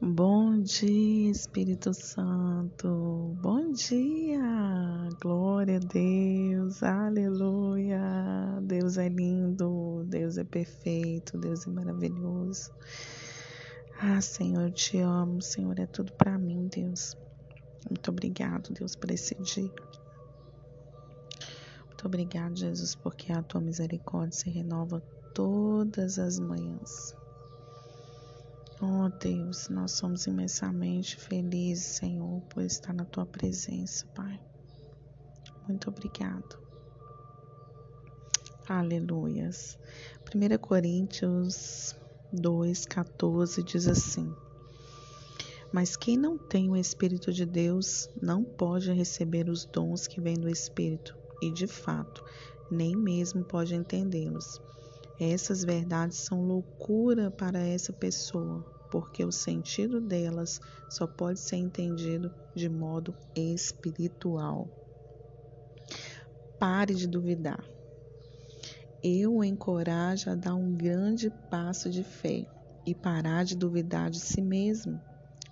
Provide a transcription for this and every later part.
Bom dia, Espírito Santo. Bom dia. Glória a Deus. Aleluia. Deus é lindo, Deus é perfeito, Deus é maravilhoso. Ah, Senhor, eu te amo. Senhor, é tudo para mim, Deus. Muito obrigado, Deus, por esse dia. Muito obrigado, Jesus, porque a tua misericórdia se renova todas as manhãs. Oh Deus, nós somos imensamente felizes, Senhor, por estar na tua presença, Pai. Muito obrigado. Aleluias. 1 Coríntios 2,14 diz assim: Mas quem não tem o Espírito de Deus não pode receber os dons que vêm do Espírito, e de fato, nem mesmo pode entendê-los essas verdades são loucura para essa pessoa, porque o sentido delas só pode ser entendido de modo espiritual. Pare de duvidar. Eu o encorajo a dar um grande passo de fé e parar de duvidar de si mesmo.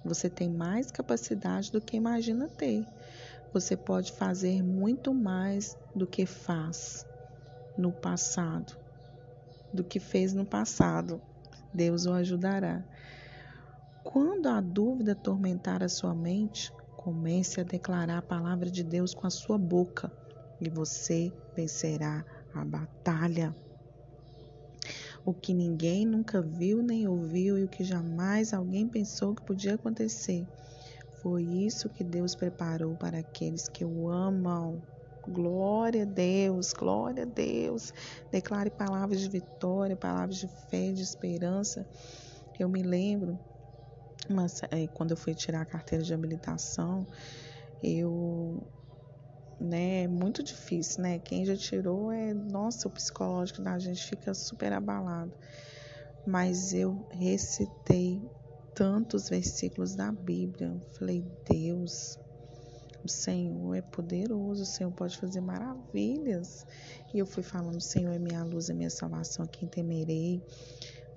Você tem mais capacidade do que imagina ter. Você pode fazer muito mais do que faz no passado do que fez no passado. Deus o ajudará. Quando a dúvida atormentar a sua mente, comece a declarar a palavra de Deus com a sua boca e você vencerá a batalha. O que ninguém nunca viu nem ouviu e o que jamais alguém pensou que podia acontecer. Foi isso que Deus preparou para aqueles que o amam. Glória a Deus, glória a Deus. Declare palavras de vitória, palavras de fé, de esperança. Eu me lembro, mas, é, quando eu fui tirar a carteira de habilitação, eu. Né, é muito difícil, né? Quem já tirou é. Nossa, o psicológico da gente fica super abalado. Mas eu recitei tantos versículos da Bíblia. Falei, Deus, o Senhor é poderoso, o Senhor pode fazer maravilhas. E eu fui falando: o Senhor é minha luz, é minha salvação, a quem temerei.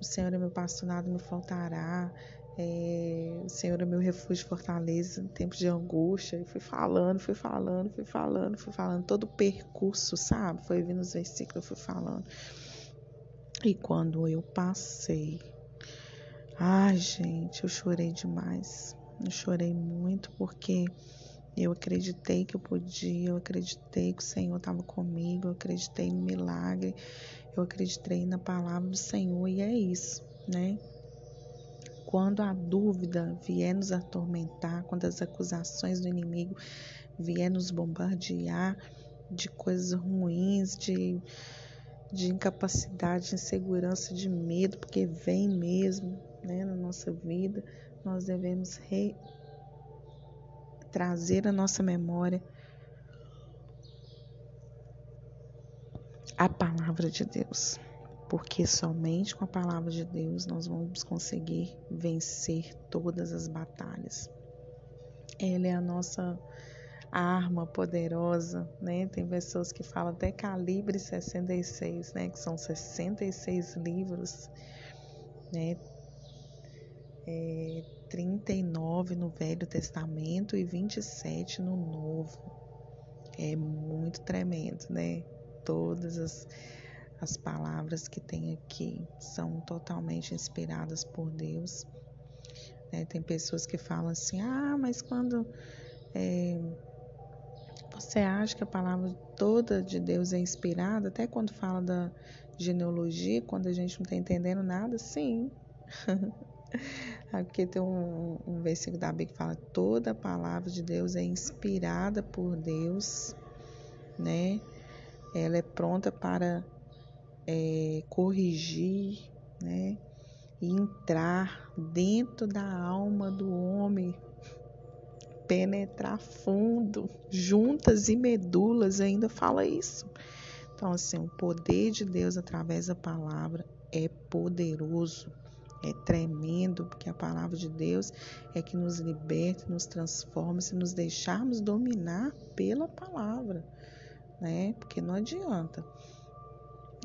O Senhor é meu pastor, nada me faltará. É, o Senhor é meu refúgio, fortaleza em tempos de angústia. E fui falando, fui falando, fui falando, fui falando. Todo o percurso, sabe? Foi vindo os versículos, eu fui falando. E quando eu passei, ai, gente, eu chorei demais. Eu chorei muito porque eu acreditei que eu podia, eu acreditei que o Senhor estava comigo, eu acreditei no milagre, eu acreditei na palavra do Senhor e é isso, né? Quando a dúvida vier nos atormentar, quando as acusações do inimigo vier nos bombardear de coisas ruins, de, de incapacidade, de insegurança, de medo, porque vem mesmo né, na nossa vida, nós devemos re trazer à nossa memória a palavra de Deus, porque somente com a palavra de Deus nós vamos conseguir vencer todas as batalhas. Ela é a nossa arma poderosa, né? Tem pessoas que falam até calibre 66, né? Que são 66 livros, né? É, 39 no Velho Testamento e 27 no Novo. É muito tremendo, né? Todas as, as palavras que tem aqui são totalmente inspiradas por Deus. Né? Tem pessoas que falam assim: ah, mas quando é, você acha que a palavra toda de Deus é inspirada, até quando fala da genealogia, quando a gente não está entendendo nada, sim. Porque tem um, um versículo da Bíblia que fala: toda a palavra de Deus é inspirada por Deus, né? Ela é pronta para é, corrigir, né? E entrar dentro da alma do homem, penetrar fundo, juntas e medulas, ainda fala isso. Então, assim, o poder de Deus através da palavra é poderoso é tremendo, porque a palavra de Deus é que nos liberta, nos transforma, se nos deixarmos dominar pela palavra, né? Porque não adianta.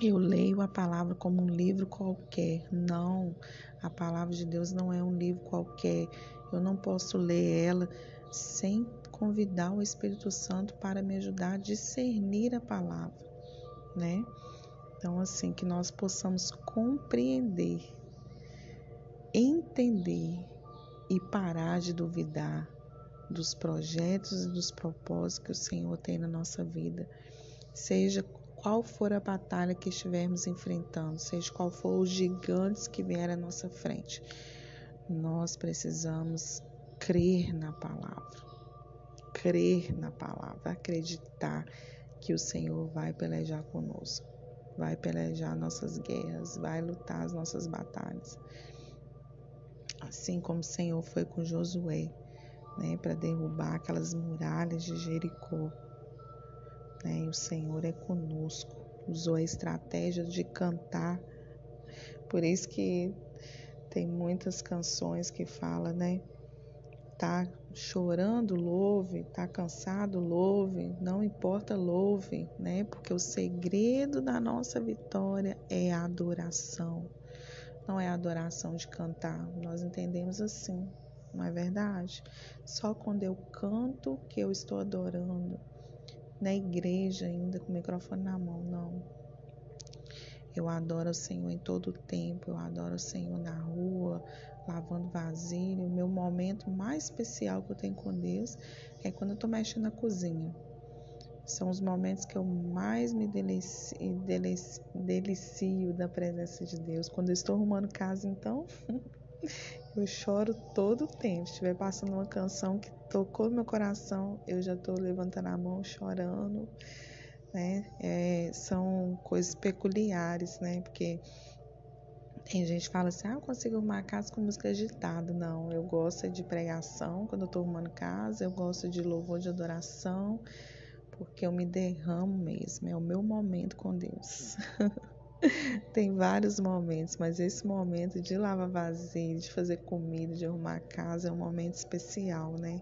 eu leio a palavra como um livro qualquer. Não, a palavra de Deus não é um livro qualquer. Eu não posso ler ela sem convidar o Espírito Santo para me ajudar a discernir a palavra, né? Então, assim, que nós possamos compreender, entender e parar de duvidar dos projetos e dos propósitos que o Senhor tem na nossa vida, seja qual for a batalha que estivermos enfrentando, seja qual for os gigantes que vierem à nossa frente, nós precisamos crer na palavra, crer na palavra, acreditar que o Senhor vai pelejar conosco, vai pelejar nossas guerras, vai lutar as nossas batalhas. Assim como o Senhor foi com Josué, né, para derrubar aquelas muralhas de Jericó né? E o Senhor é conosco. Usou a estratégia de cantar. Por isso que tem muitas canções que fala, né? Tá chorando, louve, tá cansado, louve, não importa, louve, né? Porque o segredo da nossa vitória é a adoração. Não é a adoração de cantar. Nós entendemos assim, não é verdade? Só quando eu canto que eu estou adorando na igreja ainda com o microfone na mão, não. Eu adoro o Senhor em todo o tempo, eu adoro o Senhor na rua, lavando vasilha. O meu momento mais especial que eu tenho com Deus é quando eu estou mexendo na cozinha. São os momentos que eu mais me delicio, delicio, da presença de Deus. Quando eu estou arrumando casa, então, eu choro todo o tempo. Se estiver passando uma canção que tocou meu coração, eu já estou levantando a mão, chorando, né? É, são coisas peculiares, né? Porque tem gente que fala assim, ah, eu consigo arrumar casa com música agitada. Não, eu gosto de pregação quando eu estou arrumando casa, eu gosto de louvor de adoração, porque eu me derramo mesmo, é o meu momento com Deus. Tem vários momentos, mas esse momento de lavar vasilha, de fazer comida, de arrumar a casa é um momento especial, né?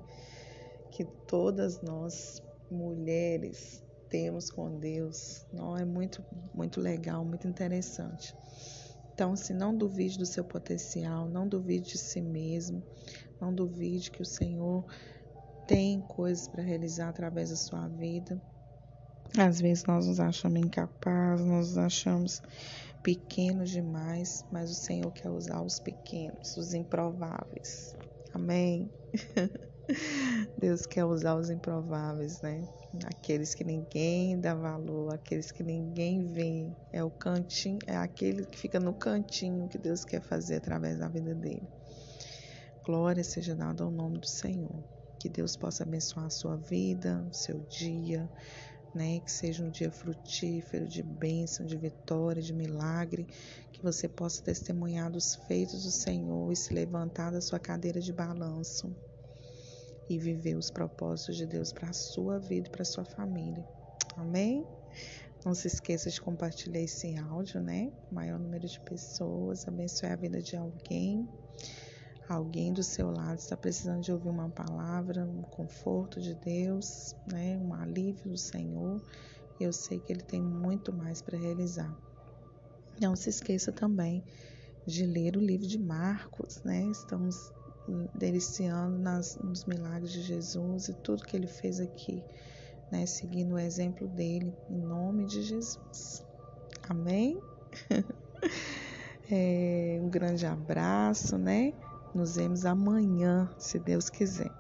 Que todas nós, mulheres, temos com Deus. Não é muito muito legal, muito interessante. Então, se não duvide do seu potencial, não duvide de si mesmo, não duvide que o Senhor tem coisas para realizar através da sua vida. Às vezes nós nos achamos incapazes, nós nos achamos pequenos demais, mas o Senhor quer usar os pequenos, os improváveis. Amém? Deus quer usar os improváveis, né? Aqueles que ninguém dá valor, aqueles que ninguém vê. É o cantinho, é aquele que fica no cantinho que Deus quer fazer através da vida dele. Glória seja dada ao nome do Senhor. Que Deus possa abençoar a sua vida, o seu dia, né? Que seja um dia frutífero, de bênção, de vitória, de milagre, que você possa testemunhar dos feitos do Senhor e se levantar da sua cadeira de balanço e viver os propósitos de Deus para a sua vida e para a sua família. Amém? Não se esqueça de compartilhar esse áudio, né? O maior número de pessoas, abençoe a vida de alguém. Alguém do seu lado está precisando de ouvir uma palavra, um conforto de Deus, né? um alívio do Senhor. Eu sei que Ele tem muito mais para realizar. Não se esqueça também de ler o livro de Marcos, né? Estamos deliciando nas, nos milagres de Jesus e tudo que Ele fez aqui, né? Seguindo o exemplo dele, em nome de Jesus. Amém? é, um grande abraço, né? Nos vemos amanhã, se Deus quiser.